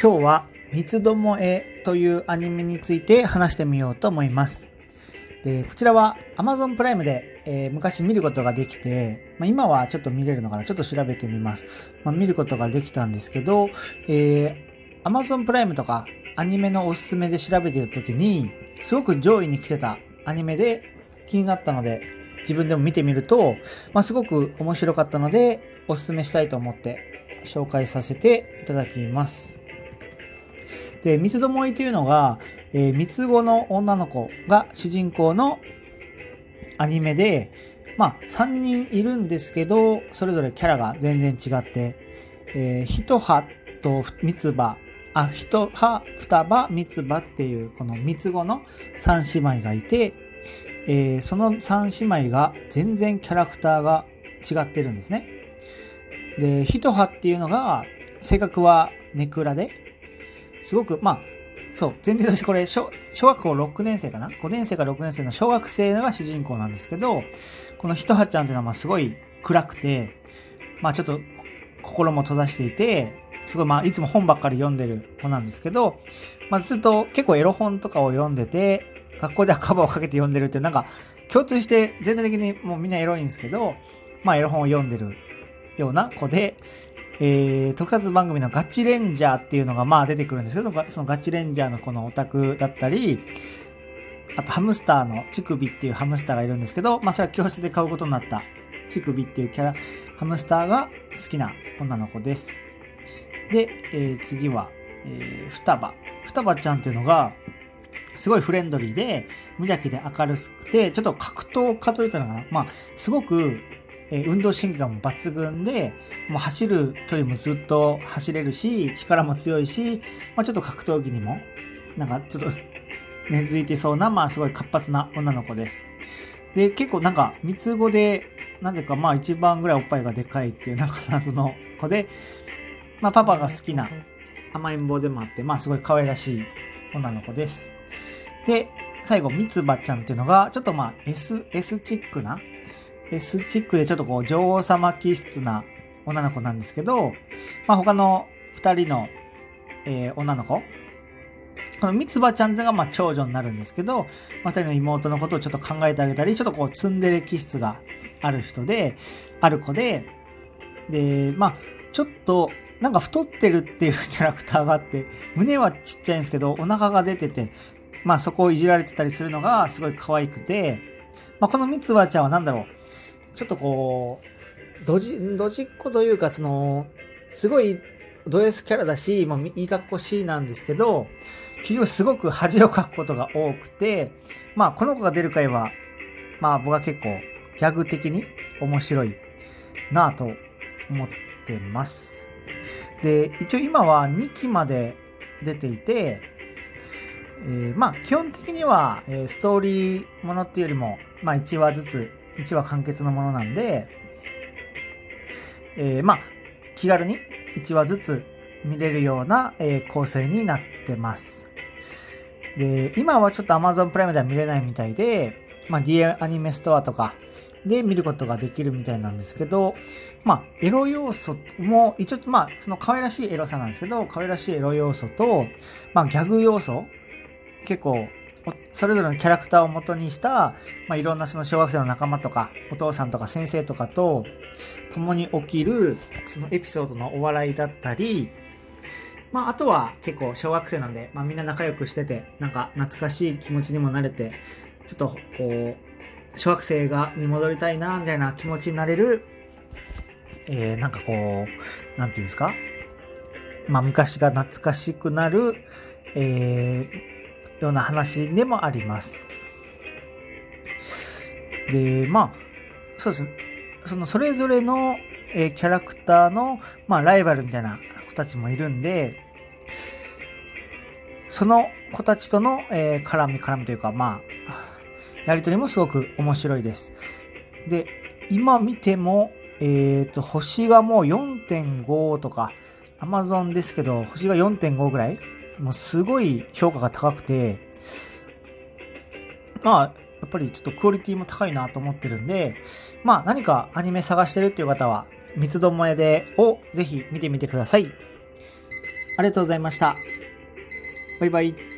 今日は三つどもえというアニメについて話してみようと思います。でこちらは Amazon プライムで、えー、昔見ることができて、まあ、今はちょっと見れるのかな？ちょっと調べてみます。まあ、見ることができたんですけど、えー、Amazon プライムとかアニメのおすすめで調べてる時にすごく上位に来てたアニメで気になったので自分でも見てみると、まあ、すごく面白かったのでおすすめしたいと思って紹介させていただきます。で、三つどもえというのが、えー、三つ子の女の子が主人公のアニメで、まあ、3人いるんですけど、それぞれキャラが全然違って、えー、一葉と三つ葉、あ、一葉、二葉、三つ葉っていう、この三つ子の3姉妹がいて、えー、その3姉妹が全然キャラクターが違ってるんですね。で、一葉っていうのが、性格はネクラで、すごく、まあ、そう、前提としてこれ小、小学校6年生かな ?5 年生か6年生の小学生が主人公なんですけど、このひとはちゃんっていうのはまあすごい暗くて、まあちょっと心も閉ざしていて、すごいまあいつも本ばっかり読んでる子なんですけど、まあずっと結構エロ本とかを読んでて、学校ではカバーをかけて読んでるって、なんか共通して全体的にもうみんなエロいんですけど、まあエロ本を読んでるような子で、えー、特撮番組のガチレンジャーっていうのがまあ出てくるんですけど、そのガチレンジャーのこのオタクだったり、あとハムスターのチクビっていうハムスターがいるんですけど、まあそれは教室で買うことになったチクビっていうキャラ、ハムスターが好きな女の子です。で、えー、次は、えー、双葉。双葉ちゃんっていうのが、すごいフレンドリーで、無邪気で明るくて、ちょっと格闘家というかな、まあ、すごくえ運動神経も抜群で、もう走る距離もずっと走れるし、力も強いし、まあ、ちょっと格闘技にも、なんかちょっと根付いてそうな、まあすごい活発な女の子です。で、結構なんか三つ子で、なぜかまあ一番ぐらいおっぱいがでかいっていうなんか謎の子で、まあパパが好きな甘えん坊でもあって、まあすごい可愛らしい女の子です。で、最後、三つ葉ちゃんっていうのが、ちょっとまあ S、S チックな、S チックでちょっとこう女王様気質な女の子なんですけど、まあ、他の二人の、えー、女の子、この三つ葉ちゃんがまあ長女になるんですけど、まあ、二人の妹のことをちょっと考えてあげたり、ちょっとこうツンデレ気質がある人で、ある子で、で、まあ、ちょっと、なんか太ってるっていうキャラクターがあって、胸はちっちゃいんですけど、お腹が出てて、まあそこをいじられてたりするのがすごい可愛くて、まあこの三つ葉ちゃんは何だろう、ちょっとこう、ドジ、ドジっ子というか、その、すごいド S キャラだし、まあ、いい格好しいなんですけど、結局すごく恥をかくことが多くて、まあ、この子が出る回は、まあ、僕は結構、ギャグ的に面白いなぁと思ってます。で、一応今は2期まで出ていて、えー、まあ、基本的には、えー、ストーリーものっていうよりも、まあ、1話ずつ1話完結のものなんで、えー、まあ、気軽に1話ずつ見れるような、えー、構成になってます。で、今はちょっと Amazon プライムでは見れないみたいで、まあ、D アニメストアとかで見ることができるみたいなんですけど、まあ、エロ要素も、一応、まあ、その可愛らしいエロさなんですけど、可愛らしいエロ要素と、まあ、ギャグ要素、結構それぞれのキャラクターを元にした、まあ、いろんなその小学生の仲間とか、お父さんとか先生とかと共に起きる、そのエピソードのお笑いだったり、まあ、あとは結構小学生なんで、まあ、みんな仲良くしてて、なんか懐かしい気持ちにもなれて、ちょっとこう、小学生がに戻りたいな、みたいな気持ちになれる、えー、なんかこう、なんていうんですか？まあ、昔が懐かしくなる、えー、ような話でもあります。で、まあ、そうですね。そのそれぞれの、えー、キャラクターの、まあ、ライバルみたいな子たちもいるんで、その子たちとの、えー、絡み絡みというか、まあ、やりとりもすごく面白いです。で、今見ても、えっ、ー、と、星がもう4.5とか、Amazon ですけど、星が4.5ぐらいもうすごい評価が高くて、まあ、やっぱりちょっとクオリティも高いなと思ってるんで、まあ何かアニメ探してるっていう方は、三つどもえでをぜひ見てみてください。ありがとうございました。バイバイ。